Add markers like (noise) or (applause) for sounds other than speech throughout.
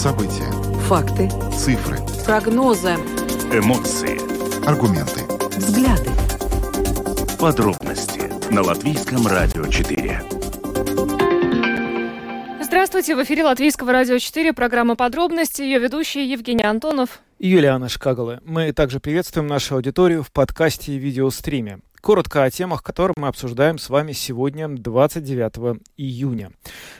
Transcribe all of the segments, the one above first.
События. Факты. Цифры. Прогнозы. Эмоции. Аргументы. Взгляды. Подробности на Латвийском радио 4. Здравствуйте, в эфире Латвийского радио 4, программа «Подробности», ее ведущий Евгений Антонов. И Юлиана Шкагала. Мы также приветствуем нашу аудиторию в подкасте и видеостриме. Коротко о темах, которые мы обсуждаем с вами сегодня, 29 июня.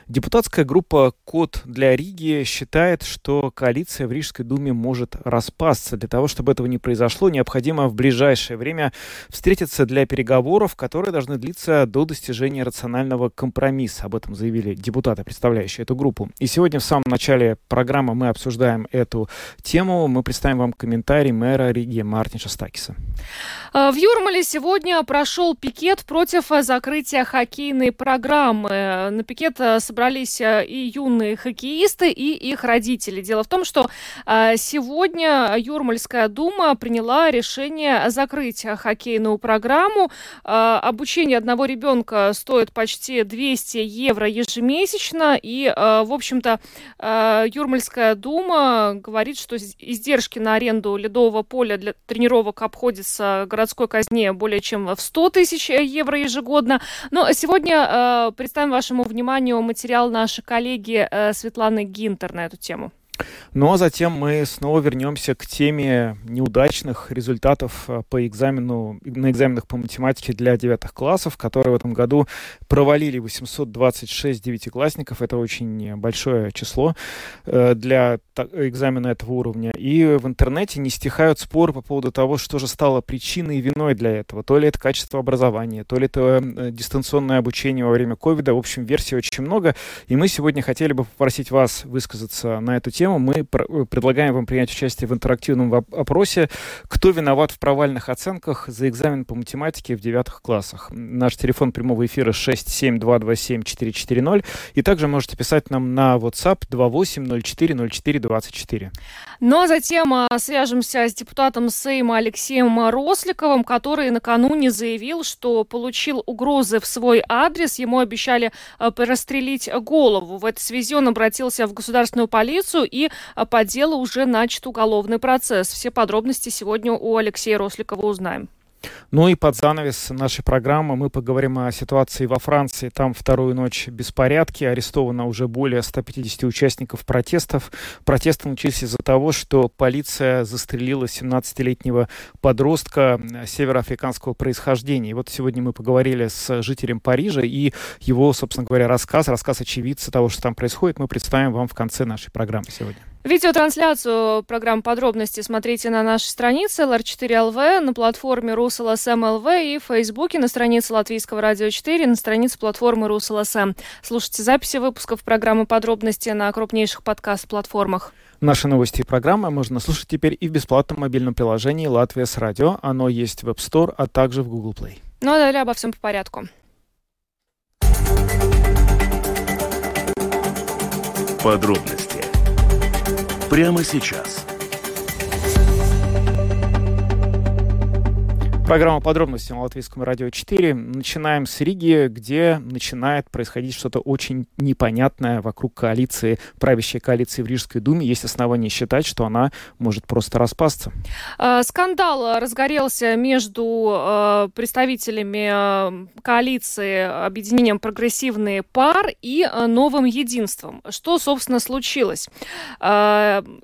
Депутатская группа «Код для Риги» считает, что коалиция в Рижской думе может распасться. Для того, чтобы этого не произошло, необходимо в ближайшее время встретиться для переговоров, которые должны длиться до достижения рационального компромисса. Об этом заявили депутаты, представляющие эту группу. И сегодня в самом начале программы мы обсуждаем эту тему. Мы представим вам комментарий мэра Риги Мартина Стакиса. В Юрмале сегодня Сегодня прошел пикет против э, закрытия хоккейной программы. На пикет э, собрались э, и юные хоккеисты, и их родители. Дело в том, что сегодня Юрмальская дума приняла решение закрыть хоккейную программу. Обучение одного ребенка стоит почти 200 евро ежемесячно. И, в общем-то, Юрмальская дума говорит, что издержки на аренду ледового поля для тренировок обходятся городской казне более чем чем в 100 тысяч э, евро ежегодно. Но сегодня э, представим вашему вниманию материал нашей коллеги э, Светланы Гинтер на эту тему. Ну а затем мы снова вернемся к теме неудачных результатов э, по экзамену, на экзаменах по математике для девятых классов, которые в этом году провалили 826 девятиклассников. Это очень большое число э, для экзамена этого уровня. И в интернете не стихают споры по поводу того, что же стало причиной и виной для этого. То ли это качество образования, то ли это э, дистанционное обучение во время ковида. В общем, версий очень много. И мы сегодня хотели бы попросить вас высказаться на эту тему тему мы э, предлагаем вам принять участие в интерактивном опросе «Кто виноват в провальных оценках за экзамен по математике в девятых классах?». Наш телефон прямого эфира 67227-440. И также можете писать нам на WhatsApp 28040424. Ну а затем а, свяжемся с депутатом Сейма Алексеем Росликовым, который накануне заявил, что получил угрозы в свой адрес. Ему обещали а, расстрелить голову. В этой связи он обратился в государственную полицию и а, по делу уже начат уголовный процесс. Все подробности сегодня у Алексея Росликова узнаем. Ну и под занавес нашей программы мы поговорим о ситуации во Франции. Там вторую ночь беспорядки. Арестовано уже более 150 участников протестов. Протесты начались из-за того, что полиция застрелила 17-летнего подростка североафриканского происхождения. И вот сегодня мы поговорили с жителем Парижа, и его, собственно говоря, рассказ, рассказ очевидца того, что там происходит, мы представим вам в конце нашей программы сегодня. Видеотрансляцию программ подробности смотрите на нашей странице LR4LV, на платформе РусЛСМ и в Фейсбуке, на странице Латвийского радио 4, на странице платформы РусЛСМ. Слушайте записи выпусков программы подробности на крупнейших подкаст-платформах. Наши новости и программы можно слушать теперь и в бесплатном мобильном приложении «Латвия с радио». Оно есть в App Store, а также в Google Play. Ну а далее обо всем по порядку. Подробности прямо сейчас. Программа подробности на Латвийском радио 4. Начинаем с Риги, где начинает происходить что-то очень непонятное вокруг коалиции, правящей коалиции в Рижской думе. Есть основания считать, что она может просто распасться. А, скандал разгорелся между а, представителями а, коалиции объединением «Прогрессивный пар» и «Новым единством». Что, собственно, случилось? 16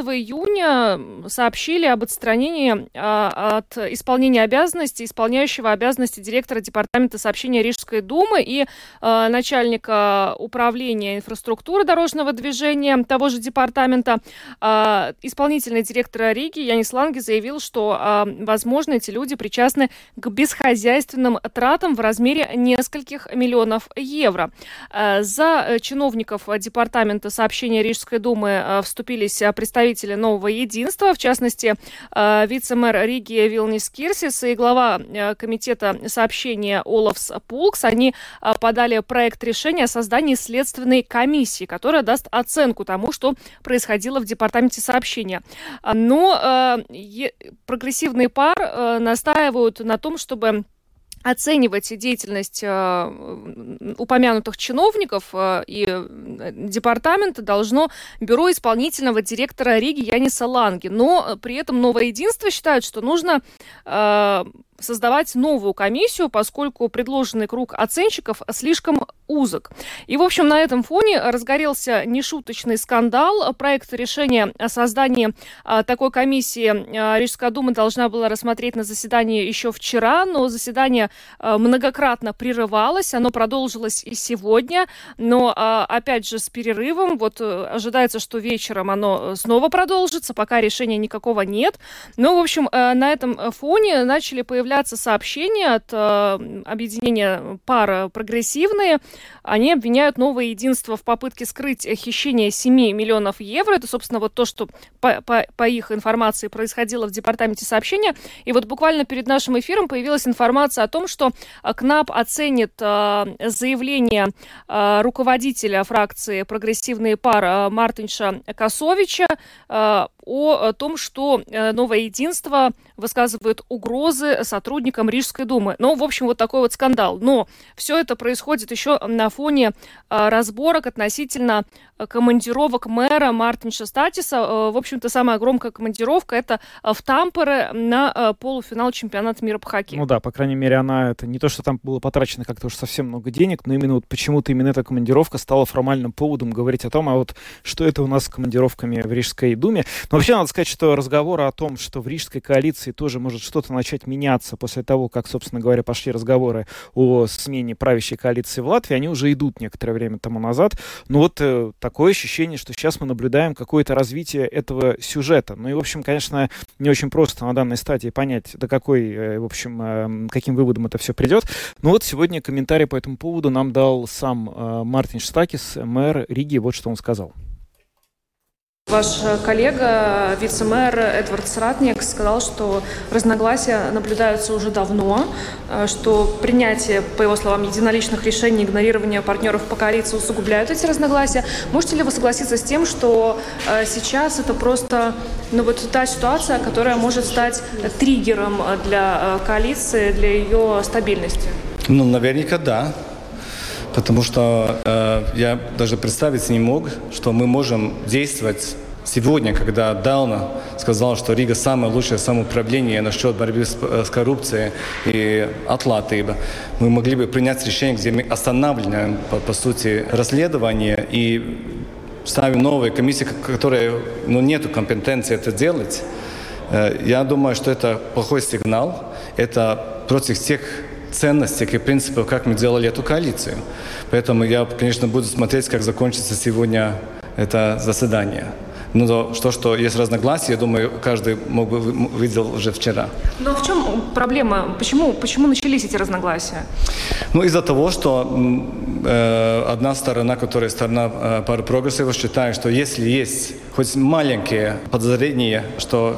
июня сообщили об отстранении от исполнения исполнения обязанностей исполняющего обязанности директора Департамента сообщения Рижской думы и э, начальника управления инфраструктуры дорожного движения того же департамента. Э, исполнительный директор Риги Янис Ланги заявил, что, э, возможно, эти люди причастны к бесхозяйственным тратам в размере нескольких миллионов евро. Э, за чиновников Департамента сообщения Рижской думы э, вступились представители нового единства, в частности, э, вице-мэр Риги Вилнис Кирси Юстис и глава э, комитета сообщения Олафс Пулкс, они э, подали проект решения о создании следственной комиссии, которая даст оценку тому, что происходило в департаменте сообщения. Но э, прогрессивный пар настаивают на том, чтобы оценивать деятельность э, упомянутых чиновников э, и департамента должно бюро исполнительного директора Риги Яниса Ланги. Но при этом Новое Единство считает, что нужно э, создавать новую комиссию, поскольку предложенный круг оценщиков слишком узок. И, в общем, на этом фоне разгорелся нешуточный скандал. Проект решения о создании а, такой комиссии а, Рижская дума должна была рассмотреть на заседании еще вчера, но заседание а, многократно прерывалось, оно продолжилось и сегодня, но, опять же, с перерывом. Вот а, ожидается, что вечером оно снова продолжится, пока решения никакого нет. Но, в общем, а, на этом фоне начали появляться появляться сообщения от э, объединения пара прогрессивные. Они обвиняют новое единство в попытке скрыть хищение 7 миллионов евро. Это, собственно, вот то, что по, по, по их информации происходило в департаменте сообщения. И вот буквально перед нашим эфиром появилась информация о том, что КНАП оценит э, заявление э, руководителя фракции «Прогрессивные пары» э, Мартинша Косовича э, о том, что э, новое единство высказывает угрозы сотрудникам Рижской думы. Ну, в общем, вот такой вот скандал. Но все это происходит еще на фоне э, разборок относительно командировок мэра Мартинша Статиса. Э, в общем-то, самая громкая командировка это в Тампере на полуфинал чемпионата мира по хоккею. Ну да, по крайней мере, она это не то, что там было потрачено как-то уж совсем много денег, но именно вот почему-то именно эта командировка стала формальным поводом говорить о том, а вот что это у нас с командировками в Рижской думе. Но вообще надо сказать, что разговоры о том, что в Рижской коалиции тоже может что-то начать меняться после того, как, собственно говоря, пошли разговоры о смене правящей коалиции в Латвии, они уже идут некоторое время тому назад. Но вот э, такое ощущение, что сейчас мы наблюдаем какое-то развитие этого сюжета. Ну и, в общем, конечно, не очень просто на данной стадии понять, до какой, э, в общем, э, каким выводом это все придет. Но вот сегодня комментарий по этому поводу нам дал сам э, Мартин Штакис, мэр Риги. Вот что он сказал. Ваш коллега, вице-мэр Эдвард Сратник, сказал, что разногласия наблюдаются уже давно, э, что принятие, по его словам, единоличных решений, игнорирование партнеров по коалиции усугубляют эти разногласия. Можете ли вы согласиться с тем, что э, сейчас это просто ну, вот та ситуация, которая может стать триггером для э, коалиции, для ее стабильности? Ну, наверняка да. Потому что э, я даже представить не мог, что мы можем действовать сегодня, когда Дална сказал, что Рига самое лучшее самоуправление насчет борьбы с, э, с коррупцией и отлатыба, мы могли бы принять решение, где мы останавливаем, по, по сути, расследование и ставим новые комиссии, которые ну, нет компетенции это делать. Э, я думаю, что это плохой сигнал. Это против тех ценностях и принципов, как мы делали эту коалицию. Поэтому я, конечно, буду смотреть, как закончится сегодня это заседание. Но то, что есть разногласия, я думаю, каждый мог бы видел уже вчера. Но в чем проблема? Почему, почему начались эти разногласия? Ну, из-за того, что э, одна сторона, которая сторона э, пары прогрессива, считает, что если есть хоть маленькие подозрения, что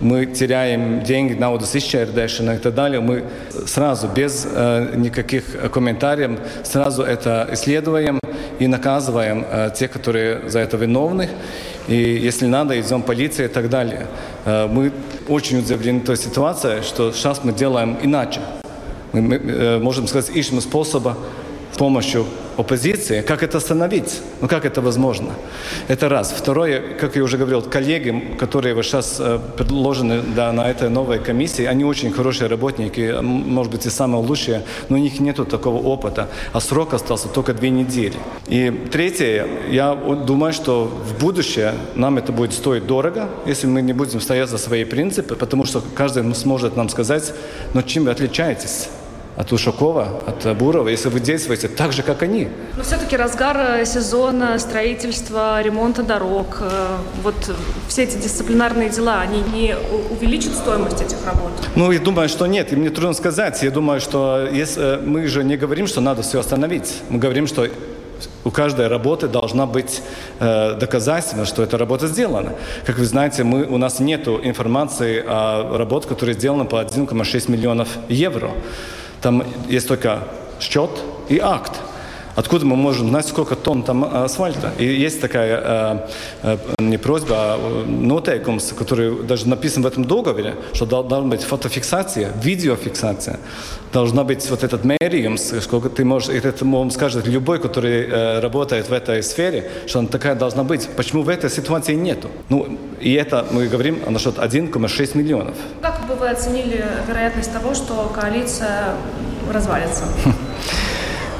мы теряем деньги, naudas izšķērdēšana и так далее, мы сразу, без э, никаких комментариев, сразу это исследуем и наказываем э, тех, которые за это виновны. И если надо, идем в и так далее. Э, мы очень удивлены той ситуацией, что сейчас мы делаем иначе. Мы, мы э, можем сказать, ищем способа с помощью оппозиции, как это остановить? Ну как это возможно? Это раз. Второе, как я уже говорил, коллеги, которые вот сейчас э, предложены да, на этой новой комиссии, они очень хорошие работники, может быть и самые лучшие, но у них нет такого опыта, а срок остался только две недели. И третье, я думаю, что в будущее нам это будет стоить дорого, если мы не будем стоять за свои принципы, потому что каждый сможет нам сказать, но чем вы отличаетесь? От Ушакова, от Бурова, если вы действуете так же, как они. Но все-таки разгар э, сезона строительства, ремонта дорог, э, вот все эти дисциплинарные дела, они не увеличат стоимость этих работ? Ну, я думаю, что нет, и мне трудно сказать. Я думаю, что если, э, мы же не говорим, что надо все остановить. Мы говорим, что у каждой работы должна быть э, доказательство, что эта работа сделана. Как вы знаете, мы, у нас нет информации о работе, которая сделана по 1,6 миллионов евро. Там есть только счет и акт. Откуда мы можем знать, сколько тонн там асфальта? И есть такая э, не просьба, а нотейкумс, который даже написан в этом договоре, что должна быть фотофиксация, видеофиксация. Должна быть вот этот мериумс, сколько ты можешь, и это вам скажет любой, который э, работает в этой сфере, что она такая должна быть. Почему в этой ситуации нету? Ну, и это мы говорим насчет 1,6 миллионов. Как бы вы оценили вероятность того, что коалиция развалится? (laughs)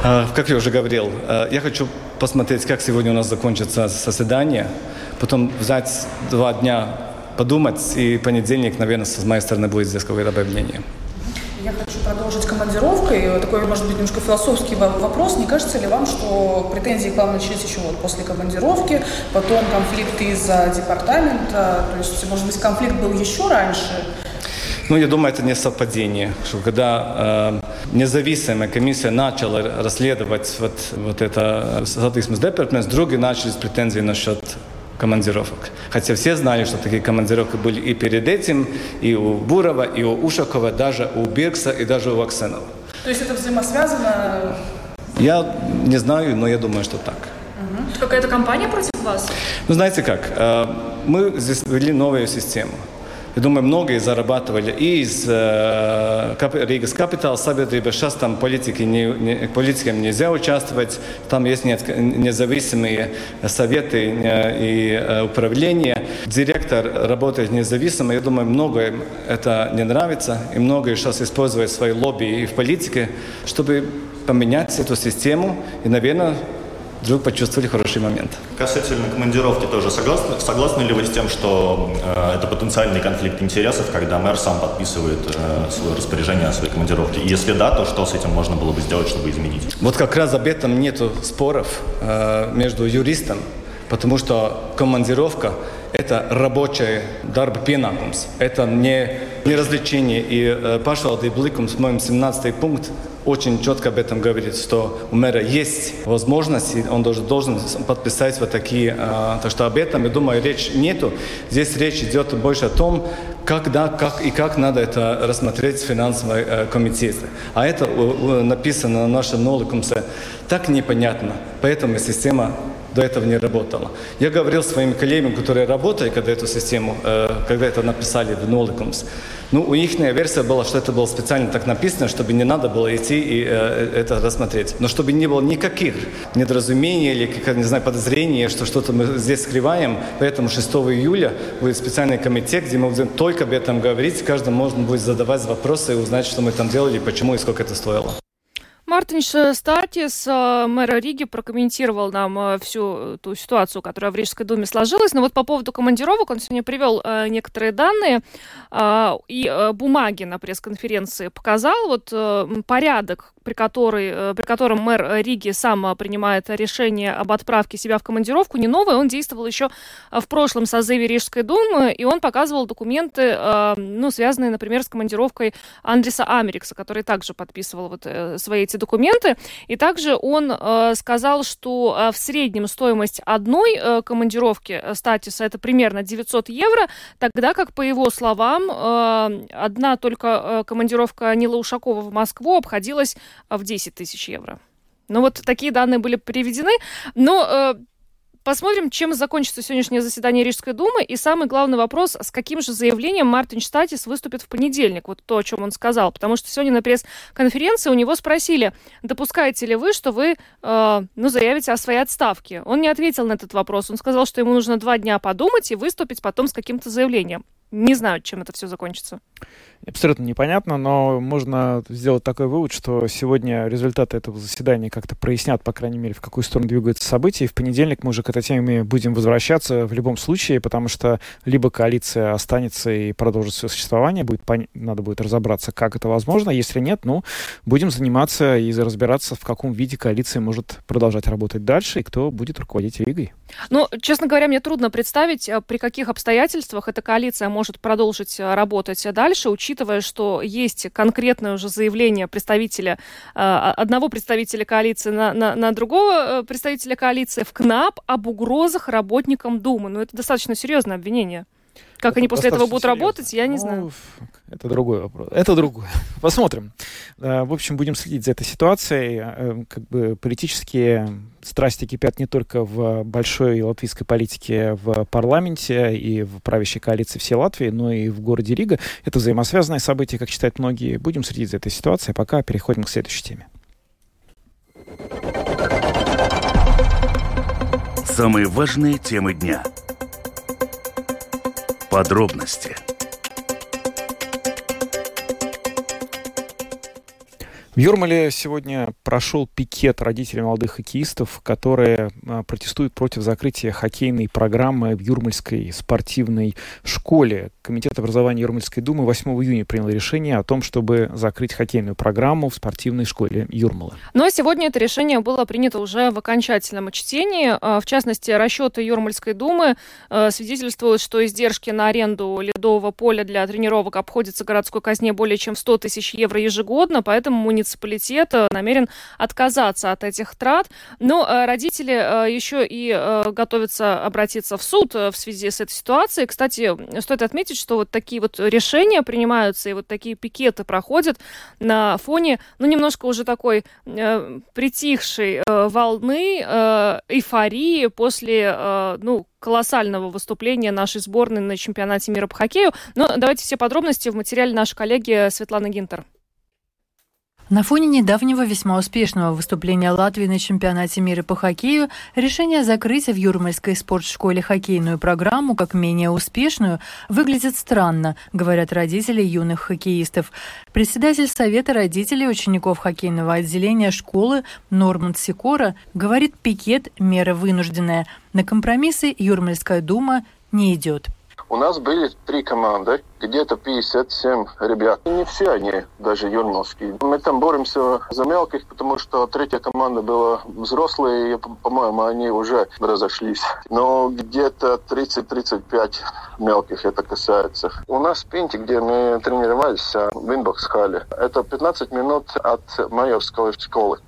А, как я уже говорил, э, я хочу посмотреть, как сегодня у нас закончится заседание, потом взять два дня подумать, и понедельник, наверное, с моей стороны будет здесь какое-то объявление. Я хочу продолжить командировкой. Такой, может быть, немножко философский вопрос. Не кажется ли вам, что претензии к вам начались еще вот после командировки, потом конфликт из-за департамента? То есть, может быть, конфликт был еще раньше? Ну, я думаю, это не совпадение, что когда э, независимая комиссия начала расследовать вот, вот это соответственно, департамент, другие начали с претензий насчет командировок. Хотя все знали, что такие командировки были и перед этим, и у Бурова, и у Ушакова, даже у Биркса, и даже у Аксенова. То есть это взаимосвязано? Я не знаю, но я думаю, что так. Угу. Какая-то компания против вас? Ну, знаете как, э, мы здесь ввели новую систему. Я думаю, многие зарабатывали и из э, Риgas капитала sabiedrība. Сейчас там политики не, не, политикам нельзя участвовать. Там есть нет, независимые советы э, и э, управления. Директор работает независимо. Я думаю, многое это не нравится. И многие сейчас используют свои лобби и в политике, чтобы поменять эту систему. И, наверное, вдруг почувствовали хороший момент. Касательно командировки тоже согласны, согласны ли вы с тем, что э, это потенциальный конфликт интересов, когда мэр сам подписывает э, свое распоряжение о своей командировке? И если да, то что с этим можно было бы сделать, чтобы изменить? Вот как раз об этом нет споров э, между юристом, потому что командировка – это рабочий дарб pienākums. Это не, не развлечение. И э, pašvaldību likums, моем 17 пункт, очень четко об этом говорит, что у мэра есть возможность, и он должен, должен подписать вот такие. А, так что об этом, я думаю, речь нету. Здесь речь идет больше о том, когда, как и как надо это рассмотреть в финансовой э, комитете. А это написано на нашем ноликумсе так непонятно. Поэтому система до этого не работала. Я говорил своим коллегам, которые работали, когда эту систему, э, когда это написали в Nolicums, ну, у них версия была, что это было специально так написано, чтобы не надо было идти и э, это рассмотреть. Но чтобы не было никаких недоразумений или, как, не знаю, подозрений, что что-то мы здесь скрываем. Поэтому 6 июля будет специальный комитет, где мы будем только об этом говорить. Каждому можно будет задавать вопросы и узнать, что мы там делали, почему и сколько это стоило. Мартинш Статис, э, мэра Риги, прокомментировал нам э, всю ту ситуацию, которая в Рижской думе сложилась. Но вот по поводу командировок он сегодня привел э, некоторые данные и бумаги на пресс-конференции показал. Вот порядок, при, который, при котором мэр Риги сам принимает решение об отправке себя в командировку, не новый. Он действовал еще в прошлом созыве Рижской думы, и он показывал документы, ну, связанные, например, с командировкой Андреса Америкса, который также подписывал вот свои эти документы. И также он э, сказал, что э, в среднем стоимость одной э, командировки статиса это примерно 900 евро, тогда как, по его словам, одна только командировка Нила Ушакова в Москву обходилась в 10 тысяч евро. Ну вот такие данные были приведены. Но Посмотрим, чем закончится сегодняшнее заседание Рижской думы. И самый главный вопрос, с каким же заявлением Мартин Штатис выступит в понедельник. Вот то, о чем он сказал. Потому что сегодня на пресс-конференции у него спросили, допускаете ли вы, что вы э, ну, заявите о своей отставке. Он не ответил на этот вопрос. Он сказал, что ему нужно два дня подумать и выступить потом с каким-то заявлением. Не знаю, чем это все закончится. Абсолютно непонятно, но можно сделать такой вывод, что сегодня результаты этого заседания как-то прояснят, по крайней мере, в какую сторону двигаются события. И в понедельник мы уже к этой теме будем возвращаться в любом случае, потому что либо коалиция останется и продолжит свое существование, будет пон... надо будет разобраться, как это возможно. Если нет, ну, будем заниматься и разбираться, в каком виде коалиция может продолжать работать дальше и кто будет руководить Ригой. Ну, честно говоря, мне трудно представить, э, при каких обстоятельствах эта коалиция может продолжить э, работать дальше, учитывая, что есть конкретное уже заявление представителя, э, одного представителя коалиции на, на, на другого представителя коалиции в КНАП об угрозах работникам Думы. Ну, это достаточно серьезное обвинение. Как это они после этого будут серьезно. работать, я не ну, знаю. Это другой вопрос. Это другой. (laughs) Посмотрим. В общем, будем следить за этой ситуацией. Э, как бы политические страсти кипят не только в большой латвийской политике в парламенте и в правящей коалиции всей Латвии, но и в городе Рига. Это взаимосвязанное событие, как считают многие. Будем следить за этой ситуацией. А пока переходим к следующей теме. Самые важные темы дня. Подробности – В Юрмале сегодня прошел пикет родителей молодых хоккеистов, которые а, протестуют против закрытия хоккейной программы в Юрмальской спортивной школе. Комитет образования Юрмальской думы 8 июня принял решение о том, чтобы закрыть хоккейную программу в спортивной школе Юрмала. Но сегодня это решение было принято уже в окончательном чтении. А, в частности, расчеты Юрмальской думы а, свидетельствуют, что издержки на аренду ледового поля для тренировок обходятся городской казне более чем в 100 тысяч евро ежегодно, поэтому муниципальный муниципалитет э, намерен отказаться от этих трат. Но э, родители э, еще и готовятся обратиться в суд в связи с этой ситуацией. Кстати, стоит отметить, что вот такие вот решения принимаются и вот такие пикеты проходят на фоне, ну, немножко уже такой э, притихшей э, волны э, эйфории после, э, ну, колоссального выступления нашей сборной на чемпионате мира по хоккею. Но давайте все подробности в материале нашей коллеги Светланы Гинтер. На фоне недавнего весьма успешного выступления Латвии на чемпионате мира по хоккею, решение закрыть в Юрмальской спортшколе хоккейную программу как менее успешную выглядит странно, говорят родители юных хоккеистов. Председатель Совета родителей учеников хоккейного отделения школы Норманд Сикора говорит, пикет – мера вынужденная. На компромиссы Юрмальская дума не идет. У нас были три команды где-то 57 ребят. И не все они даже юрмалские. Мы там боремся за мелких, потому что третья команда была взрослые, и, по-моему, они уже разошлись. Но где-то 30-35 мелких это касается. У нас в Пиньки, где мы тренировались, а, в Inbox hall е, это 15 минут от майорской школы.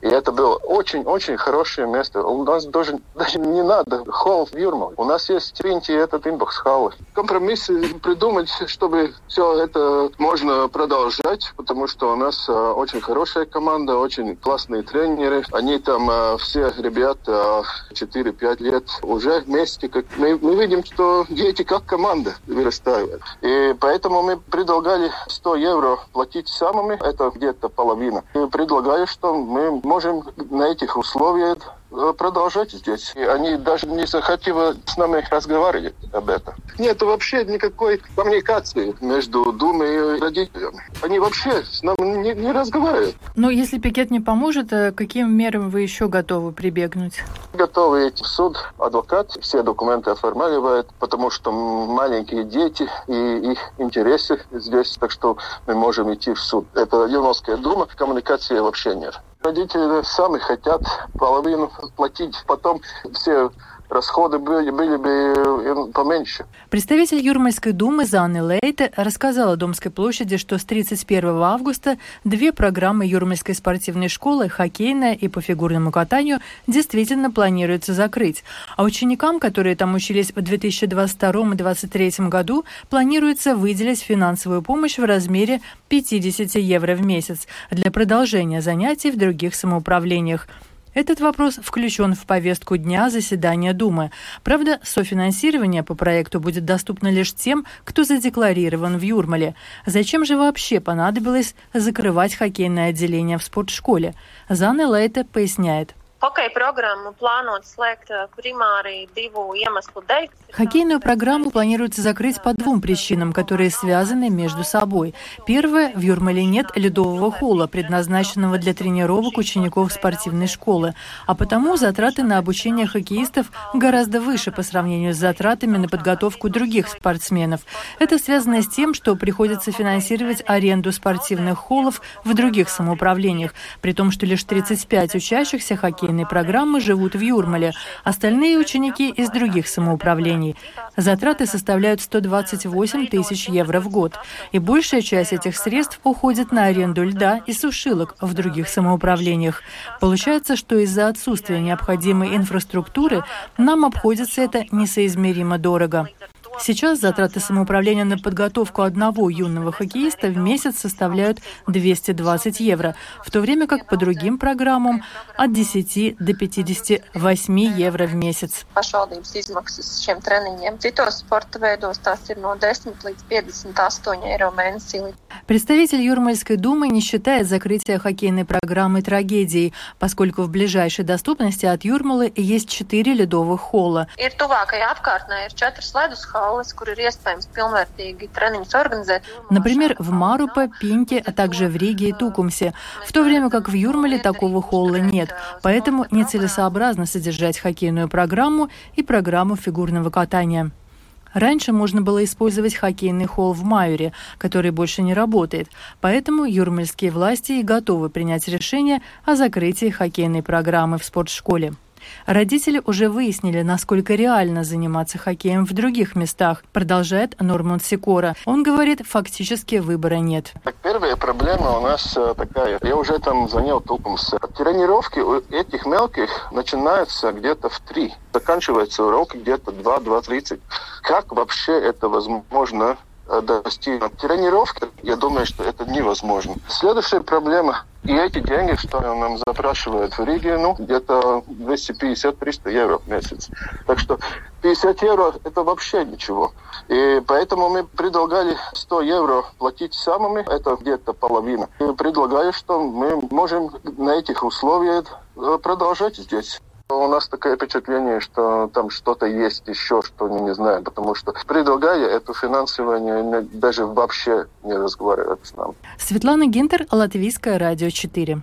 И это было очень-очень хорошее место. У нас даже, даже не надо холл в Юрмале. У нас есть в Пиньки этот Inbox hall. Компромиссы придумать чтобы все это можно продолжать, потому что у нас э, очень хорошая команда, очень классные тренеры. Они там э, все ребята 4-5 лет уже вместе. Как мы, мы видим, что дети как команда вырастают. И поэтому мы предлагали 100 евро платить самыми, это где-то половина. И предлагаю, что мы можем на этих условиях Э, продолжать здесь. И они даже не захотели с нами разговаривать об этом. Нет вообще никакой коммуникации между Думой и родителями. Они вообще с нами не, не разговаривают. Но если пикет не поможет, э, каким мерам вы еще готовы прибегнуть? Готовы идти в суд. Адвокат все документы оформляет, потому что маленькие дети и их интересы здесь, так что мы можем идти в суд. Это Юновская дума, коммуникации вообще нет. Родители сами хотят половину платить, потом все расходы были, были бы поменьше. Представитель Юрмальской думы Занны Лейте рассказала Домской площади, что с 31 августа две программы Юрмальской спортивной школы, хоккейная и по фигурному катанию, действительно планируется закрыть. А ученикам, которые там учились в 2022-2023 году, планируется выделить финансовую помощь в размере 50 евро в месяц для продолжения занятий в других самоуправлениях. Этот вопрос включен в повестку дня заседания Думы. Правда, софинансирование по проекту будет доступно лишь тем, кто задекларирован в Юрмале. Зачем же вообще понадобилось закрывать хоккейное отделение в спортшколе? Зана Лейте поясняет. Hokeja plānot slēgt primāri divu iemeslu dēļ. Хоккейную программу планируется закрыть по двум причинам, которые связаны между собой. Первое, в Юрмале нет ледового холла, предназначенного для тренировок учеников спортивной школы, а потому затраты на обучение хоккеистов гораздо выше по сравнению с затратами на подготовку других спортсменов. Это связано с тем, что приходится финансировать аренду спортивных холлов в других самоуправлениях, при том, что лишь 35 учащихся хоккей хоккейной программы живут в Юрмале, остальные ученики из других самоуправлений. Затраты составляют 128 тысяч евро в год, и большая часть этих средств уходит на аренду льда и сушилок в других самоуправлениях. Получается, что из-за отсутствия необходимой инфраструктуры нам обходится это несоизмеримо дорого. Сейчас затраты самоуправления на подготовку одного юного хоккеиста в месяц составляют 220 евро, в то время как по другим программам от 10 до 58 евро в месяц. Представитель Юрмальской думы не считает закрытие хоккейной программы трагедией, поскольку в ближайшей доступности от Юрмалы есть четыре ледовых холла. Например, в Марупе, Пинке, а также в Риге и Тукумсе, в то время как в Юрмале такого холла нет, поэтому нецелесообразно содержать хоккейную программу и программу фигурного катания. Раньше можно было использовать хоккейный холл в Майоре, который больше не работает, поэтому юрмальские власти и готовы принять решение о закрытии хоккейной программы в спортшколе. Родители уже выяснили, насколько реально заниматься хоккеем в других местах, продолжает Норман Сикора. Он говорит, фактически выбора нет. Так, первая проблема у нас э, такая. Я уже там занял толком с тренировки у этих мелких начинаются где-то в три. Заканчивается урок где-то 2-2.30. Как вообще это возможно Э, достичь тренировки, я думаю, что это невозможно. Следующая проблема. И эти деньги, что нам запрашивают в Риге, ну, где-то 250-300 евро в месяц. Так что 50 евро – это вообще ничего. И поэтому мы предлагали 100 евро платить самыми, это где-то половина. И предлагаю, что мы можем на этих условиях э, продолжать здесь. У нас такое впечатление, что там что-то есть еще, что мы не знаем, потому что предлагая это финансирование, даже вообще не разговаривают с нами. Светлана Гинтер, Латвийское радио 4.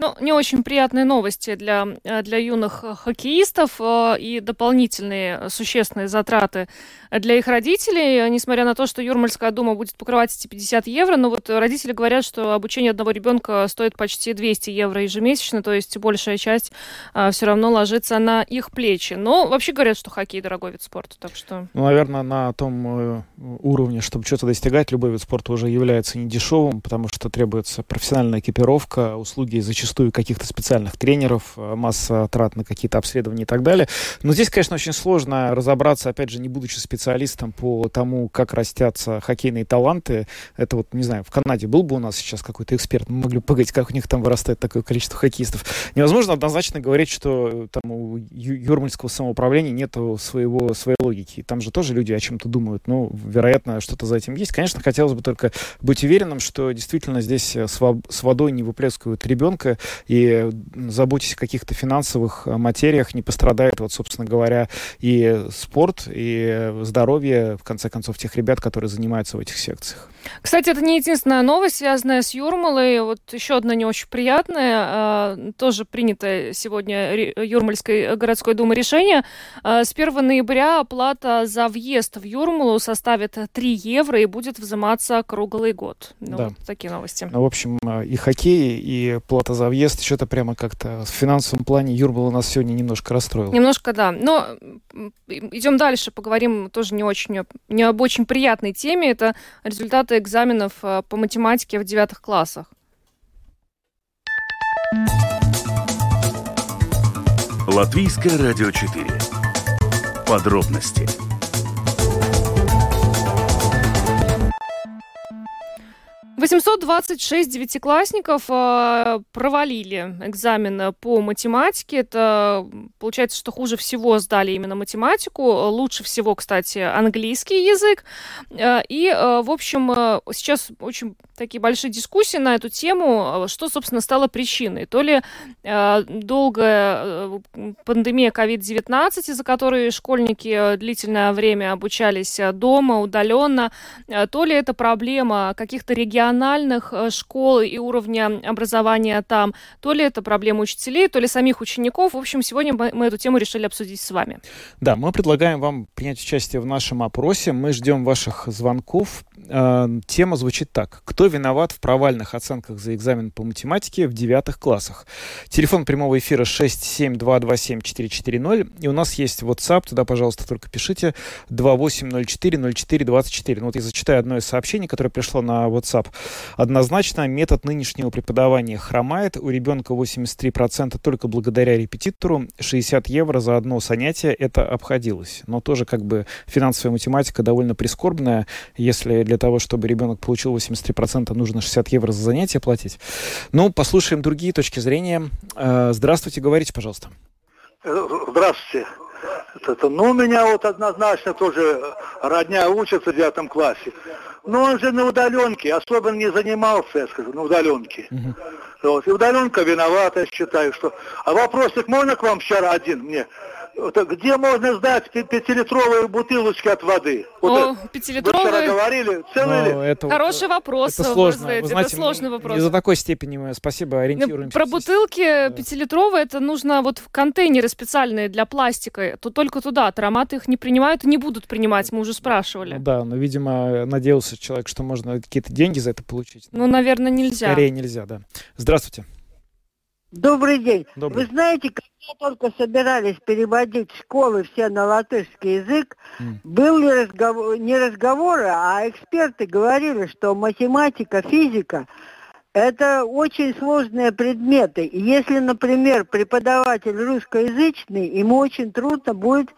Ну, не очень приятные новости для, э, для юных хоккеистов э, и дополнительные существенные затраты для их родителей, несмотря на то, что Юрмальская дума будет покрывать эти 50 евро, но вот родители говорят, что обучение одного ребенка стоит почти 200 евро ежемесячно, то есть большая часть э, все равно ложится на их плечи. Но вообще говорят, что хоккей дорогой вид спорта, так что... Ну, наверное, на том уровне, чтобы что-то достигать, любой вид спорта уже является недешевым, потому что требуется профессиональная экипировка, услуги зачастую зачастую каких-то специальных тренеров, э, масса трат на какие-то обследования и так далее. Но здесь, конечно, очень сложно разобраться, опять же, не будучи специалистом по тому, как растятся хоккейные таланты. Это вот, не знаю, в Канаде был бы у нас сейчас какой-то эксперт, мы могли бы поговорить, как у них там вырастает такое количество хоккеистов. Невозможно однозначно говорить, что там у юрмальского самоуправления нет своего, своей логики. Там же тоже люди о чем-то думают. Ну, вероятно, что-то за этим есть. Конечно, хотелось бы только быть уверенным, что действительно здесь с водой не выплескивают ребенка, и заботьтесь о каких-то финансовых э, материях, не пострадает, вот, собственно говоря, и спорт, и здоровье, в конце концов, тех ребят, которые занимаются в этих секциях. Кстати, это не единственная новость, связанная с Юрмалой. Вот еще одна не очень приятная. А, тоже принято сегодня Юрмальской городской думы решение. А, с 1 ноября оплата за въезд в Юрмалу составит 3 евро и будет взиматься круглый год. Ну, да. вот такие новости. Ну, в общем, э, и хоккей, и плата за въезд, что-то прямо как-то в финансовом плане Юрмал у нас сегодня немножко расстроил. Немножко, да. Но идем дальше, поговорим тоже не очень, не об очень приятной теме. Это результаты экзаменов э, по математике в девятых классах. Латвийское радио 4. Подробности 826 девятиклассников э, провалили экзамен по математике. Это получается, что хуже всего сдали именно математику. Лучше всего, кстати, английский язык. Э, и, э, в общем, сейчас очень такие большие дискуссии на эту тему, что, собственно, стало причиной. То ли долгая пандемия COVID-19, из-за которой школьники длительное время обучались дома, удаленно, то ли это проблема каких-то регионов региональных э, школ и уровня образования там, то ли это проблема учителей, то ли самих учеников. В общем, сегодня мы эту тему решили обсудить с вами. Да, мы предлагаем вам принять участие в нашем опросе. Мы ждем ваших звонков. Э, тема звучит так. Кто виноват в провальных оценках за экзамен по математике в девятых классах? Телефон прямого эфира 67227-440. И у нас есть WhatsApp. Туда, пожалуйста, только пишите 2804-0424. Ну вот я зачитаю одно из сообщений, которое пришло на WhatsApp. Однозначно, метод нынешнего преподавания хромает. У ребенка 83% только благодаря репетитору. 60 евро за одно занятие это обходилось. Но тоже как бы финансовая математика довольно прискорбная. Если для того, чтобы ребенок получил 83%, нужно 60 евро за занятие платить. Ну, послушаем другие точки зрения. Э, здравствуйте, говорите, пожалуйста. Здравствуйте. Это, ну, у меня вот однозначно тоже родня учится в девятом классе. Но он же на удаленке, особенно не занимался, я скажу, на удаленке. Угу. Вот. И удаленка виновата, я считаю, что... А вопросик можно к вам вчера один мне? Где можно сдать пятилитровые бутылочки от воды? Вот О, пятилитровые? Вы говорили, целый ну, это, Хороший вопрос. Это сложно. Вы знаете, это сложный вопрос. Не за такой степени мы, спасибо, ну, ориентируемся. Про бутылки да. пятилитровые, это нужно вот в контейнеры специальные для пластика. То только туда. Ароматы их не принимают и не будут принимать, мы уже спрашивали. Да, но, видимо, надеялся человек, что можно какие-то деньги за это получить. Ну, наверное, нельзя. Скорее нельзя, да. Здравствуйте. Добрый день. Добрый. Вы знаете, когда только собирались переводить школы все на латышский язык, mm. был ли разговор, не разговоры, а эксперты говорили, что математика, физика это очень сложные предметы. И если, например, преподаватель русскоязычный, ему очень трудно будет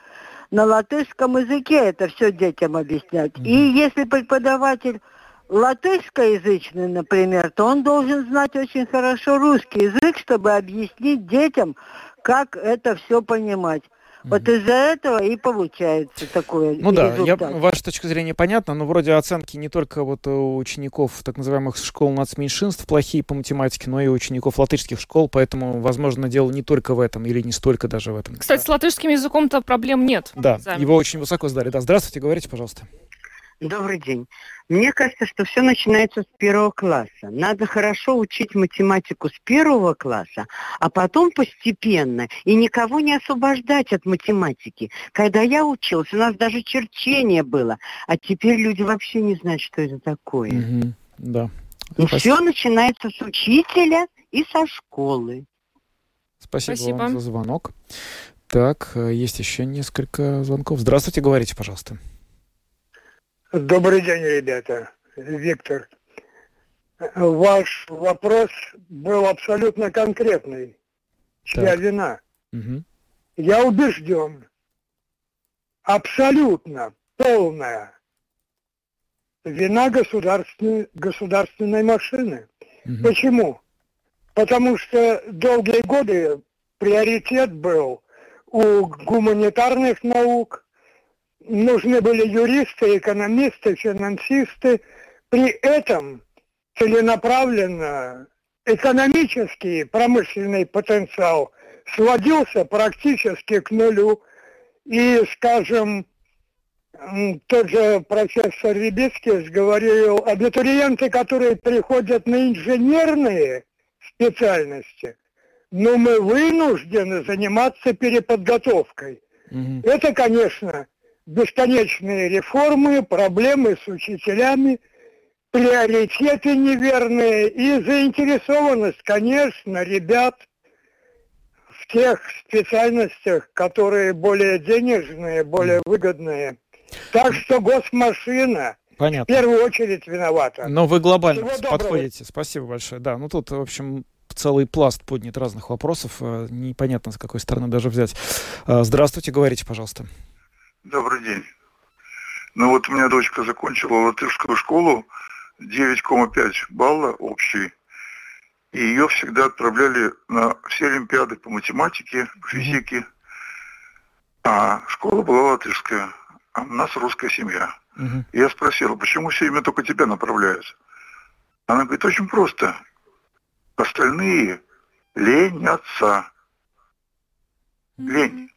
на латышском языке это все детям объяснять. Mm. И если преподаватель латышскоязычный, например, то он должен знать очень хорошо русский язык, чтобы объяснить детям, как это все понимать. Вот из-за этого и получается такое. Ну да, я, ваша точка зрения понятна, но вроде оценки не только вот у учеников так называемых школ нацменьшинств плохие по математике, но и у учеников латышских школ, поэтому, возможно, дело не только в этом или не столько даже в этом. Кстати, с латышским языком-то проблем нет. Да, его очень высоко сдали. Да, здравствуйте, говорите, пожалуйста. Добрый день. Мне кажется, что все начинается с первого класса. Надо хорошо учить математику с первого класса, а потом постепенно и никого не освобождать от математики. Когда я училась, у нас даже черчение было, а теперь люди вообще не знают, что это такое. Угу, да. И все начинается с учителя и со школы. Спасибо, Спасибо вам за звонок. Так, э, есть еще несколько звонков. Здравствуйте, говорите, пожалуйста. Добрый день, ребята. Виктор. Ваш вопрос был абсолютно конкретный. Чья так. вина? Угу. Я убежден, абсолютно полная вина государственной, государственной машины. Угу. Почему? Потому что долгие годы приоритет был у гуманитарных наук, нужны были юристы, экономисты, финансисты. При этом целенаправленно экономический промышленный потенциал сводился практически к нулю. И, скажем, тот же профессор Рябицкий говорил, абитуриенты, которые приходят на инженерные специальности, но мы вынуждены заниматься переподготовкой. Угу. Это, конечно, бесконечные реформы, проблемы с учителями, приоритеты неверные и заинтересованность, конечно, ребят в тех специальностях, которые более денежные, более выгодные. Так что госмашина Понятно. в первую очередь виновата. Но вы глобально подходите. Спасибо большое. Да, ну тут, в общем, целый пласт поднят разных вопросов. Э, непонятно, с какой стороны даже взять. Э, здравствуйте, говорите, пожалуйста. Добрый день. Ну вот у меня дочка закончила латышскую школу, 9,5 балла общий. И ее всегда отправляли на все олимпиады по математике, по физике. А школа была латышская, а у нас русская семья. Угу. Я спросил, почему все время только тебя направляют? Она говорит, очень просто. Остальные ленятся. Лень.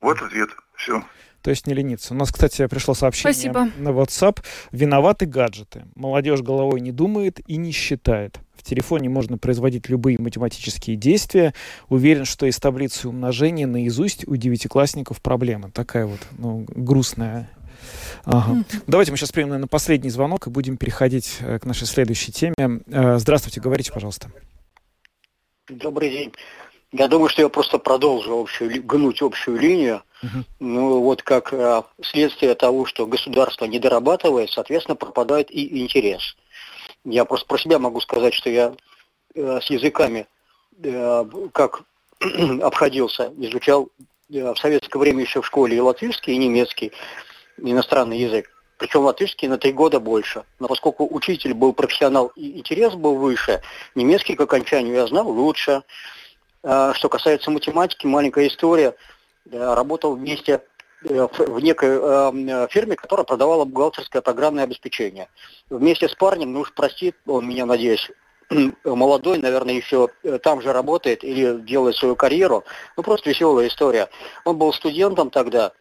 Вот ответ. Все. То есть не лениться. У нас, кстати, пришло сообщение Спасибо. на WhatsApp. Виноваты гаджеты. Молодежь головой не думает и не считает. В телефоне можно производить любые математические действия. Уверен, что из таблицы умножения наизусть у девятиклассников проблема. Такая вот ну, грустная Ага. Давайте мы сейчас примем, наверное, последний звонок и будем переходить э, к нашей следующей теме. Э, здравствуйте, говорите, пожалуйста. Добрый день. Я думаю, что я просто продолжу общую, гнуть общую линию. Ну, вот как а, следствие того, что государство не дорабатывает, соответственно, пропадает и интерес. Я просто про себя могу сказать, что я э, с языками э, как (clears throat) обходился, изучал э, в советское время еще в школе и латышский, и немецкий, иностранный язык. Причем латышский на три года больше. Но поскольку учитель был профессионал и интерес был выше, немецкий к окончанию я знал лучше. А, что касается математики, маленькая история. Работал вместе э, в некой э, фирме, которая продавала бухгалтерское программное обеспечение. Вместе с парнем, ну уж простит он меня, надеюсь, (clears throat) молодой, наверное, еще э, там же работает или делает свою карьеру. Ну, просто веселая история. Он был студентом тогда,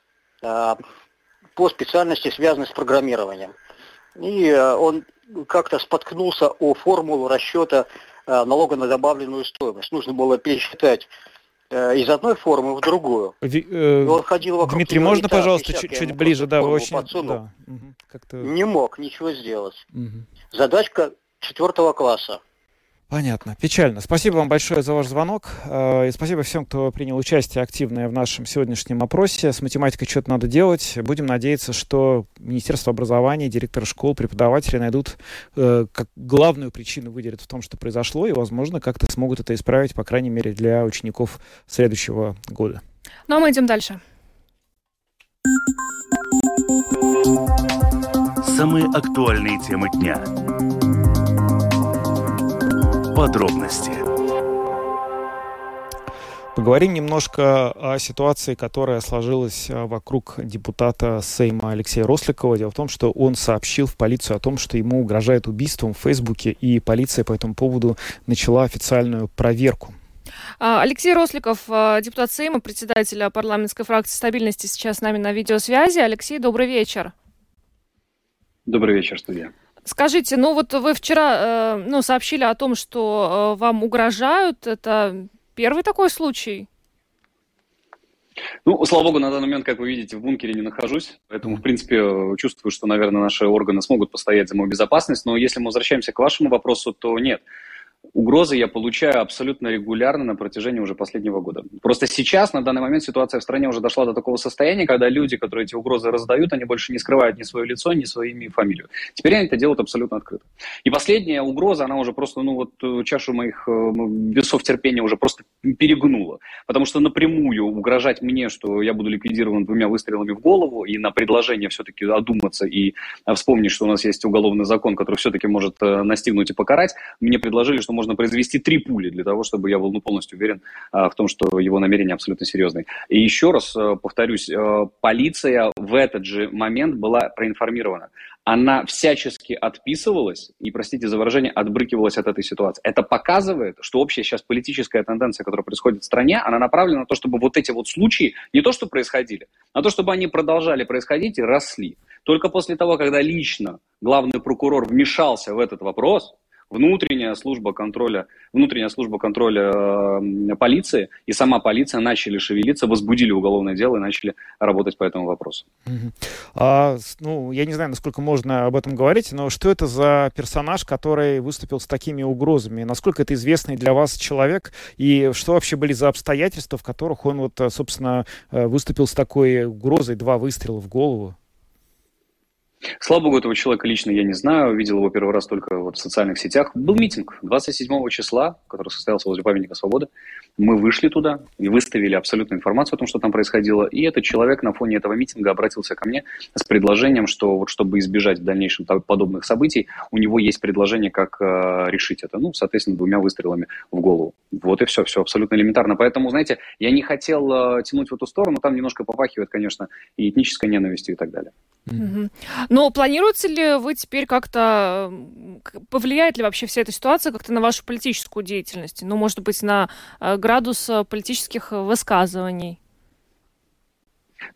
по специальности, связанной с программированием. И э, он как-то споткнулся о формулу расчета э, налога на добавленную стоимость. Нужно было пересчитать э, из одной формы в другую. Ви, э, он ходил вокруг Дмитрий, можно, пожалуйста, чуть, чуть ближе? Да, вы очень... Да. Угу, Не мог ничего сделать. Угу. Задачка четвертого класса. Понятно. Печально. Спасибо вам большое за ваш звонок. Э, и спасибо всем, кто принял участие активное в нашем сегодняшнем опросе. С математикой что-то надо делать. Будем надеяться, что Министерство образования, директоры школ, преподаватели найдут э, как главную причину, выделят в том, что произошло, и, возможно, как-то смогут это исправить, по крайней мере, для учеников следующего года. Ну а мы идем дальше. Самые актуальные темы дня Подробности. Поговорим немножко о ситуации, которая сложилась а, вокруг депутата Сейма Алексея Росликова. Дело в том, что он сообщил в полицию о том, что ему угрожает убийством в Фейсбуке, и полиция по этому поводу начала официальную проверку. А, Алексей Росликов, а, депутат Сейма, председатель парламентской фракции стабильности, сейчас с нами на видеосвязи. Алексей, добрый вечер. Добрый вечер, студия. Скажите, ну вот вы вчера э, ну, сообщили о том, что э, вам угрожают. Это первый такой случай? Ну, слава богу, на данный момент, как вы видите, в бункере не нахожусь, поэтому, в принципе, чувствую, что, наверное, наши органы смогут постоять за мою безопасность, но если мы возвращаемся к вашему вопросу, то нет угрозы я получаю абсолютно регулярно на протяжении уже последнего года. Просто сейчас, на данный момент, ситуация в стране уже дошла до такого состояния, когда люди, которые эти угрозы раздают, они больше не скрывают ни свое лицо, ни свое имя и фамилию. Теперь они это делают абсолютно открыто. И последняя угроза, она уже просто, ну вот, э, чашу моих э, весов терпения уже просто перегнула. Потому что напрямую угрожать мне, что я буду ликвидирован двумя выстрелами в голову, и на предложение все-таки одуматься и э, вспомнить, что у нас есть уголовный закон, который все-таки может настигнуть и покарать, мне предложили, что можно произвести три пули для того, чтобы я был ну, полностью уверен а, в том, что его намерения абсолютно серьезные. И еще раз а, повторюсь, а, полиция в этот же момент была проинформирована. Она всячески отписывалась и, простите за выражение, отбрыкивалась от этой ситуации. Это показывает, что общая сейчас политическая тенденция, которая происходит в стране, она направлена на то, чтобы вот эти вот случаи не то, что происходили, а то, чтобы они продолжали происходить и росли. Только после того, когда лично главный прокурор вмешался в этот вопрос, внутренняя служба контроля, внутренняя служба контроля э, полиции и сама полиция начали шевелиться, возбудили уголовное дело и начали работать по этому вопросу. А, ну, я не знаю, насколько можно об этом говорить, но что это за персонаж, который выступил с такими угрозами? Насколько это известный для вас человек? И что вообще были за обстоятельства, в которых он, вот, собственно, э, выступил с такой угрозой, два выстрела в голову? Слава богу, этого человека лично я не знаю, видел его первый раз только вот в социальных сетях. Был митинг 27 числа, который состоялся возле памятника свободы. Мы вышли туда и выставили абсолютную информацию о том, что там происходило. И этот человек на фоне этого митинга обратился ко мне с предложением, что вот чтобы избежать в дальнейшем подобных событий, у него есть предложение, как э, решить это. Ну, соответственно, двумя выстрелами в голову. Вот и все, все абсолютно элементарно. Поэтому, знаете, я не хотел э, тянуть в эту сторону, там немножко попахивает, конечно, и этнической ненавистью и так далее. Mm-hmm. Но планируете ли вы теперь как-то, повлияет ли вообще вся эта ситуация как-то на вашу политическую деятельность? Ну, может быть, на э, градус э, политических высказываний?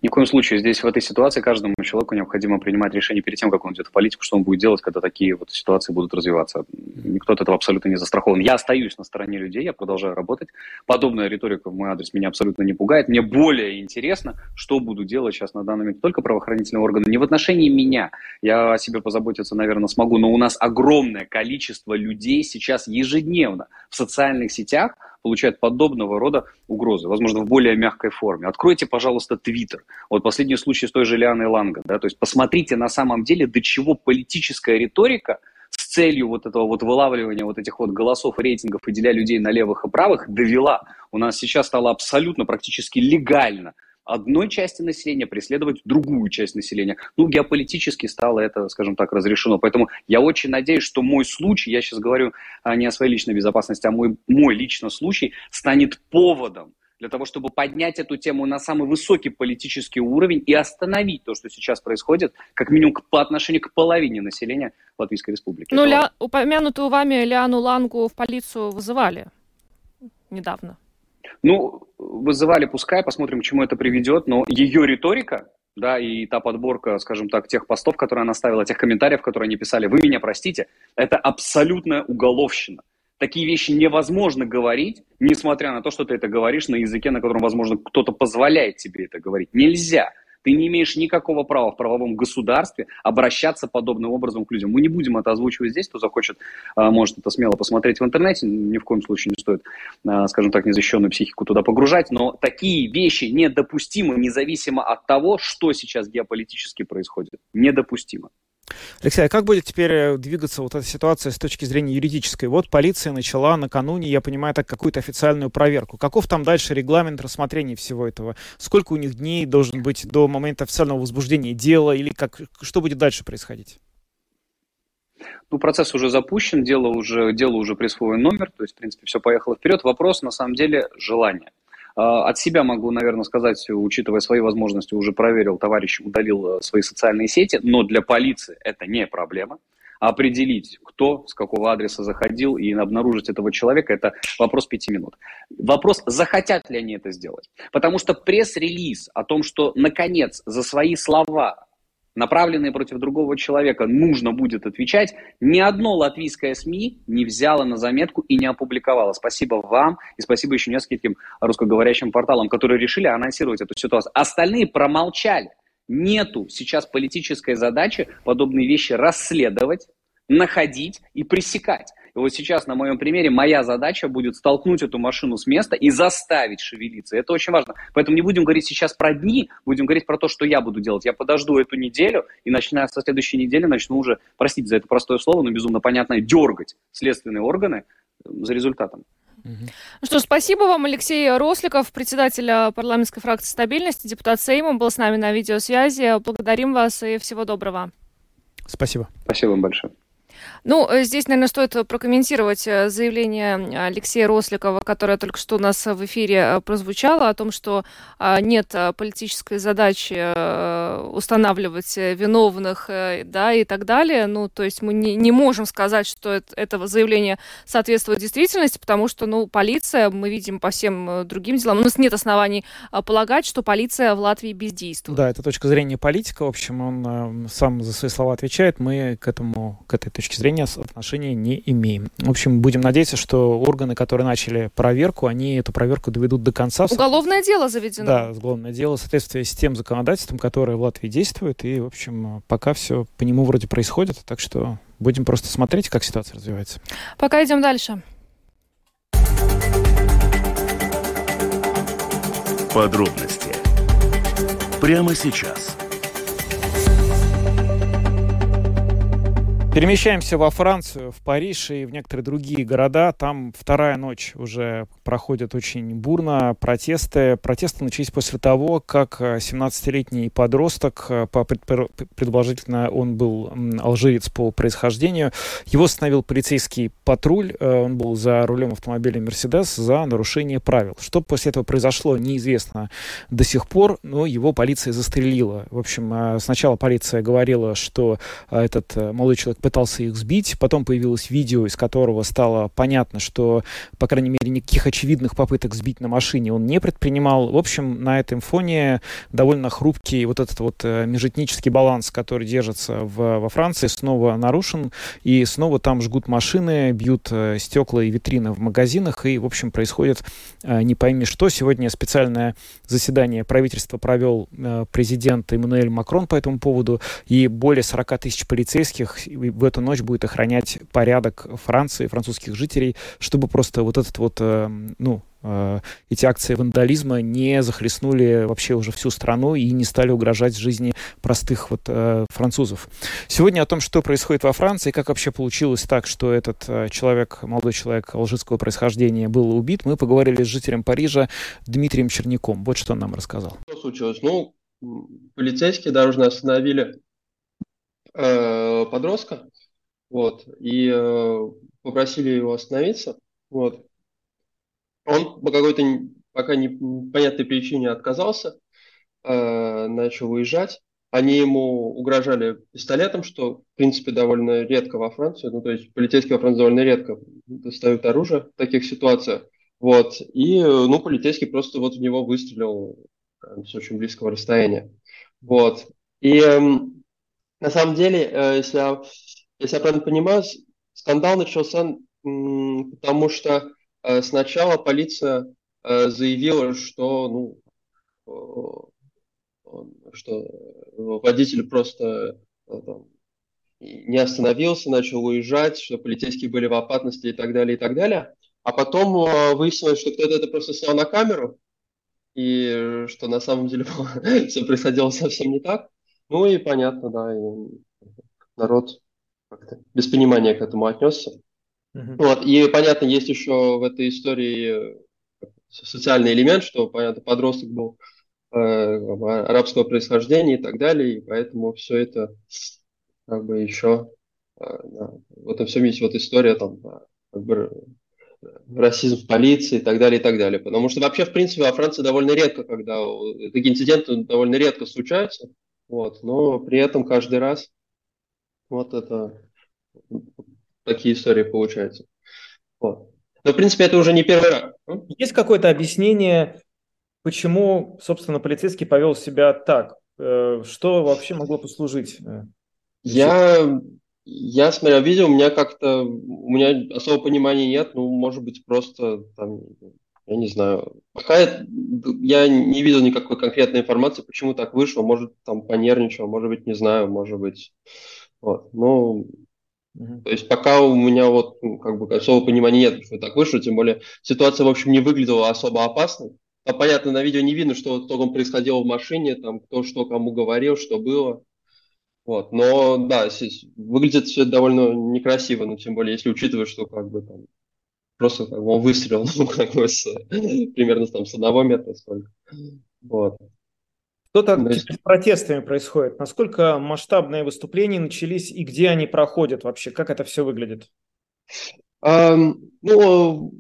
Ни в коем случае здесь, в этой ситуации, каждому человеку необходимо принимать решение перед тем, как он идет в политику, что он будет делать, когда такие вот ситуации будут развиваться. Никто от этого абсолютно не застрахован. Я остаюсь на стороне людей, я продолжаю работать. Подобная риторика в мой адрес меня абсолютно не пугает. Мне более интересно, что буду делать сейчас на данный момент только правоохранительные органы. Не в отношении меня. Я о себе позаботиться, наверное, смогу, но у нас огромное количество людей сейчас ежедневно в социальных сетях, получают подобного рода угрозы, возможно, в более мягкой форме. Откройте, пожалуйста, Твиттер. Вот последний случай с той же Лианой Ланго. Да, то есть посмотрите на самом деле, до чего политическая риторика с целью вот этого вот вылавливания вот этих вот голосов, рейтингов и деля людей на левых и правых довела. У нас сейчас стало абсолютно практически легально одной части населения преследовать другую часть населения. Ну, геополитически стало это, скажем так, разрешено. Поэтому я очень надеюсь, что мой случай, я сейчас говорю а, не о своей личной безопасности, а мой, мой личный случай станет поводом для того, чтобы поднять эту тему на самый высокий политический уровень и остановить то, что сейчас происходит, как минимум по отношению к половине населения Латвийской Республики. Ну, ля... упомянутую вами Лиану Лангу в полицию вызывали недавно. Ну, вызывали, пускай, посмотрим, к чему это приведет, но ее риторика, да, и та подборка, скажем так, тех постов, которые она ставила, тех комментариев, которые они писали, вы меня простите, это абсолютная уголовщина. Такие вещи невозможно говорить, несмотря на то, что ты это говоришь на языке, на котором, возможно, кто-то позволяет тебе это говорить. Нельзя. Ты не имеешь никакого права в правовом государстве обращаться подобным образом к людям. Мы не будем это озвучивать здесь, кто захочет, а, может это смело посмотреть в интернете, ни в коем случае не стоит, а, скажем так, незащищенную психику туда погружать, но такие вещи недопустимы, независимо от того, что сейчас геополитически происходит. Недопустимо. Алексей, а как будет теперь э, двигаться вот эта ситуация с точки зрения юридической? Вот полиция начала накануне, я понимаю, так какую-то официальную проверку. Каков там дальше регламент рассмотрения всего этого? Сколько у них дней должен быть до момента официального возбуждения дела? Или как, что будет дальше происходить? Ну, процесс уже запущен, дело уже, дело уже присвоен номер, то есть, в принципе, все поехало вперед. Вопрос, на самом деле, желания. А, от себя могу, наверное, сказать, учитывая свои возможности, уже проверил, товарищ удалил э, свои социальные сети, но для полиции это не проблема. Определить, кто с какого адреса заходил и обнаружить этого человека, это вопрос пяти минут. Вопрос, захотят ли они это сделать. Потому что пресс-релиз о том, что, наконец, за свои слова направленные против другого человека, нужно будет отвечать, ни одно латвийское СМИ не взяло на заметку и не опубликовало. Спасибо вам и спасибо еще нескольким русскоговорящим порталам, которые решили анонсировать эту ситуацию. Остальные промолчали. Нету сейчас политической задачи подобные вещи расследовать, находить и пресекать. И вот сейчас на моем примере моя задача будет столкнуть эту машину с места и заставить шевелиться. Это очень важно. Поэтому не будем говорить сейчас про дни, будем говорить про то, что я буду делать. Я подожду эту неделю и начиная со следующей недели начну уже, простите за это простое слово, но безумно понятное, дергать следственные органы за результатом. Ну что ж, спасибо вам, Алексей Росликов, председатель парламентской фракции стабильности, депутат Сейма, был с нами на видеосвязи. Благодарим вас и всего доброго. Спасибо. Спасибо вам большое. Ну, э, здесь, наверное, стоит прокомментировать э, заявление Алексея Росликова, которое только что у нас в эфире э, прозвучало, о том, что нет политической задачи устанавливать виновных, да, и так далее. Ну, то есть мы не, не можем сказать, что это, это заявление соответствует действительности, потому что, ну, полиция, мы видим по всем другим делам, у нас нет оснований полагать, что полиция в Латвии бездействует. Да, это точка зрения политика, в общем, он сам за свои слова отвечает, мы к этому, к этой точке зрения отношения не имеем. В общем, будем надеяться, что органы, которые начали проверку, они эту проверку доведут до конца. Уголовное дело заведено. Да, уголовное дело в соответствии с тем законодательством, которое в Латвии действует. И, в общем, пока все по нему вроде происходит. Так что будем просто смотреть, как ситуация развивается. Пока идем дальше. Подробности прямо сейчас. Перемещаемся во Францию, в Париж и в некоторые другие города. Там вторая ночь уже проходит очень бурно. Протесты. Протесты начались после того, как 17-летний подросток, э, по предположительно он был алжирец по происхождению, его остановил полицейский патруль. Э, он был за рулем автомобиля «Мерседес» за нарушение правил. Что после этого произошло, неизвестно до сих пор, но его полиция застрелила. В общем, э, сначала полиция говорила, что этот молодой человек пытался их сбить. Потом появилось видео, из которого стало понятно, что, по крайней мере, никаких очевидных попыток сбить на машине он не предпринимал. В общем, на этом фоне довольно хрупкий вот этот вот э, межэтнический баланс, который держится в, во Франции, снова нарушен. И снова там жгут машины, бьют э, стекла и витрины в магазинах. И, в общем, происходит э, не пойми что. Сегодня специальное заседание правительства провел президент Эммануэль Макрон по этому поводу. И более 40 тысяч полицейских в эту ночь будет охранять порядок Франции, французских жителей, чтобы просто вот этот вот, э, ну, э, эти акции вандализма не захлестнули вообще уже всю страну и не стали угрожать жизни простых вот э, французов. Сегодня о том, что происходит во Франции, как вообще получилось так, что этот человек, молодой человек алжирского происхождения был убит, мы поговорили с жителем Парижа Дмитрием Черняком. Вот что он нам рассказал. Что случилось? Ну, полицейские дорожно остановили э, подростка, вот, и э, попросили его остановиться, вот. Он по какой-то пока непонятной причине отказался, э, начал уезжать. Они ему угрожали пистолетом, что, в принципе, довольно редко во Франции. Ну, то есть полицейские во Франции довольно редко достают оружие в таких ситуациях. Вот. И, ну, полицейский просто вот в него выстрелил с очень близкого расстояния. Вот. И э, на самом деле, э, если, я, если я правильно понимаю, скандал начался, потому что э, сначала полиция э, заявила, что, ну, что водитель просто там, не остановился, начал уезжать, что полицейские были в опасности и так далее, и так далее. А потом выяснилось, что кто-то это просто снял на камеру, и что на самом деле (laughs) все происходило совсем не так. Ну и понятно, да, и народ как-то без понимания к этому отнесся. Uh-huh. Вот, и понятно, есть еще в этой истории социальный элемент, что, понятно, подросток был э, арабского происхождения и так далее, и поэтому все это как бы еще э, да, в этом всем есть вот история там как бы расизм в полиции и так далее, и так далее. Потому что вообще, в принципе, во Франции довольно редко, когда такие инциденты довольно редко случаются, вот, но при этом каждый раз вот это такие истории получаются. Вот. Но, в принципе, это уже не первый раз. Есть какое-то объяснение, почему, собственно, полицейский повел себя так? Э, что вообще могло послужить? Э, Я я смотрел видео, у меня как-то, у меня особого понимания нет, ну, может быть, просто там, я не знаю. Пока я, не видел никакой конкретной информации, почему так вышло, может, там понервничал, может быть, не знаю, может быть, вот, ну, mm-hmm. то есть пока у меня вот, ну, как бы, особого понимания нет, почему так вышло, тем более ситуация, в общем, не выглядела особо опасной. Там, понятно, на видео не видно, что там происходило в машине, там, кто что кому говорил, что было. Вот. Но да, выглядит все довольно некрасиво, но тем более, если учитывать, что как бы там просто как бы он выстрелил (laughs) ну, как бы с, примерно там с одного метра сколько. Вот. Что там с протестами происходит? Насколько масштабные выступления начались и где они проходят вообще? Как это все выглядит? Um, ну,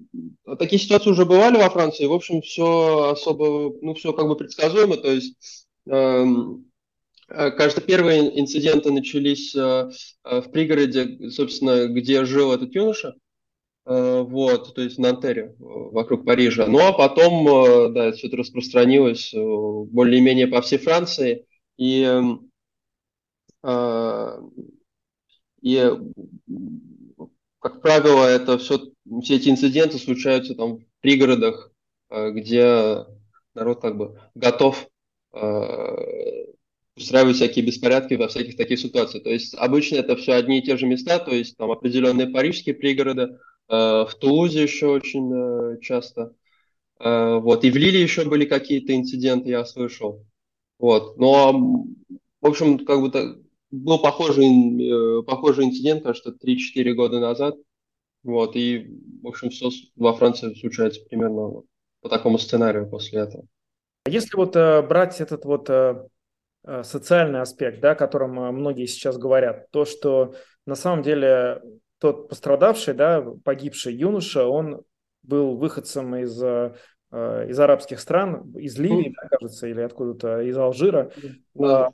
такие ситуации уже бывали во Франции. В общем, все особо, ну, все как бы предсказуемо. То есть um, Э, кажется, первые инциденты начались э, э, в пригороде, собственно, где жил этот юноша, вот, то есть в Нантере, вокруг Парижа. Ну, а потом, да, все это распространилось более-менее по всей Франции, и, и как правило, это все, все эти инциденты случаются там в пригородах, где народ как бы готов устраивают всякие беспорядки во всяких таких ситуациях. То есть обычно это все одни и те же места, то есть там определенные парижские пригороды, э, в Тулузе еще очень э, часто, э, вот, и в Лиле еще были какие-то инциденты, я слышал. Вот, но, в общем, как бы был похожий, э, похожий инцидент, кажется, 3-4 года назад, вот, и, в общем, все во Франции случается примерно по такому сценарию после этого. Если вот э, брать этот вот э, Э, социальный аспект, да, о котором э, многие сейчас говорят, то, что на самом деле тот пострадавший, да, погибший юноша, он был выходцем из, э, из арабских стран, из Ливии, да, кажется, или откуда-то из Алжира. Да.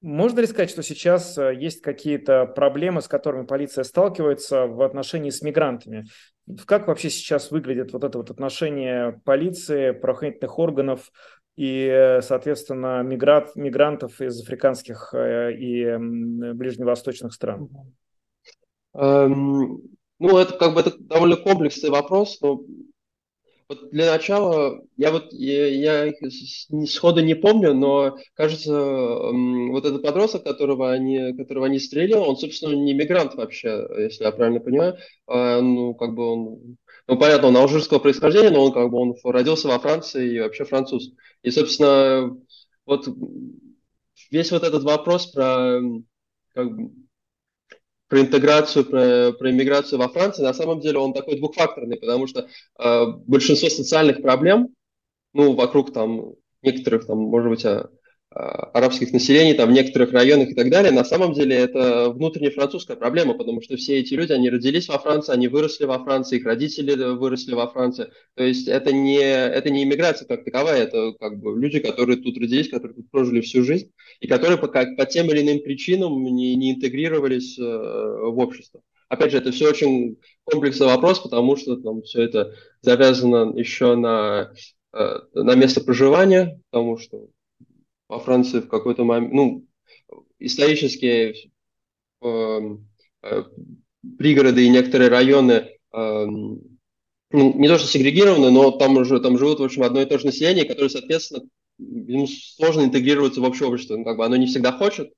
Можно ли сказать, что сейчас есть какие-то проблемы, с которыми полиция сталкивается в отношении с мигрантами? Как вообще сейчас выглядит вот это вот отношение полиции, правоохранительных органов и, соответственно, мигрант, мигрантов из африканских э, и ближневосточных стран? Эм, ну, это как бы это довольно комплексный вопрос, но Вот для начала, я вот я, я сходу не помню, но кажется, вот этот подросток, которого они, которого они стрелили, он, собственно, не мигрант вообще, если я правильно понимаю. А, ну, как бы он, ну, понятно, он алжирского происхождения, но он как бы он родился во Франции и вообще француз. И, собственно, вот весь вот этот вопрос про как бы, про интеграцию, про, про иммиграцию во Франции, на самом деле он такой двухфакторный, потому что э, большинство социальных проблем, ну, вокруг там некоторых, там, может быть, а, арабских населений там, в некоторых районах и так далее, на самом деле это внутренняя французская проблема, потому что все эти люди, они родились во Франции, они выросли во Франции, их родители выросли во Франции. То есть это не, это не иммиграция как таковая, это как бы люди, которые тут родились, которые тут прожили всю жизнь, и которые по, как, по тем или иным причинам не, не интегрировались э, в общество. Опять же, это все очень комплексный вопрос, потому что там все это завязано еще на, э, на место проживания, потому что во Франции в какой-то момент, ну, исторические э, э, пригороды и некоторые районы э, ну, не то что сегрегированы, но там уже там живут, в общем, одно и то же население, которое, соответственно, ему сложно интегрироваться в общее общество. Ну, как бы оно не всегда хочет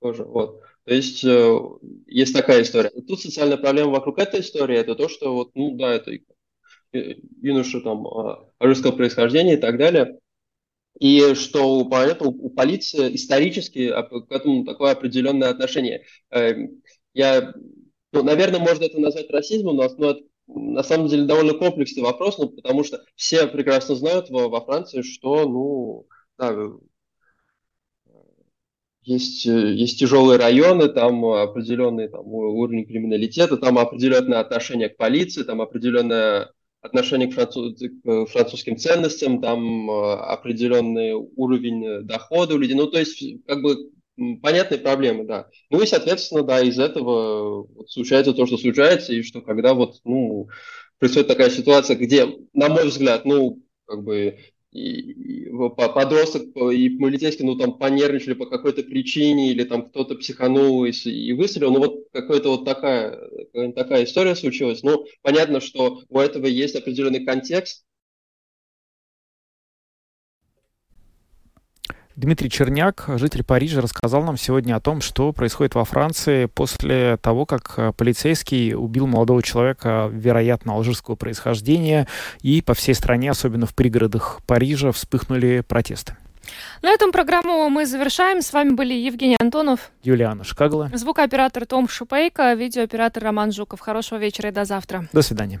тоже. Вот. То есть э, есть такая история. Тут социальная проблема вокруг этой истории это то, что вот, ну да, это юноша там русского происхождения и так далее. И что поэтому у полиции исторически к этому такое определенное отношение. Эм, я, ну, наверное, можно это назвать расизмом, но, но это, на самом деле довольно комплексный вопрос, ну, потому что все прекрасно знают во, во Франции, что, ну, да, есть, есть тяжелые районы, там определенный там, уровень криминалитета, там определенное отношение к полиции, там определенное отношение к, француз, к французским ценностям, там э, определенный уровень дохода у людей. Ну, то есть, как бы, понятные проблемы, да. Ну и, соответственно, да, из этого вот случается то, что случается, и что когда вот, ну, происходит такая ситуация, где, на мой взгляд, ну, как бы и, и подросток и полицейский, ну, там, понервничали по какой-то причине, или там кто-то психанул и, и выстрелил, ну, вот какая-то вот такая, такая история случилась. Ну, понятно, что у этого есть определенный контекст, Дмитрий Черняк, житель Парижа, рассказал нам сегодня о том, что происходит во Франции после того, как э, полицейский убил молодого человека, вероятно, алжирского происхождения, и по всей стране, особенно в пригородах Парижа, вспыхнули протесты. На этом программу мы завершаем. С вами были Евгений Антонов, Юлиана Шкагла, звукооператор Том Шупейко, видеооператор Роман Жуков. Хорошего вечера и до завтра. До свидания.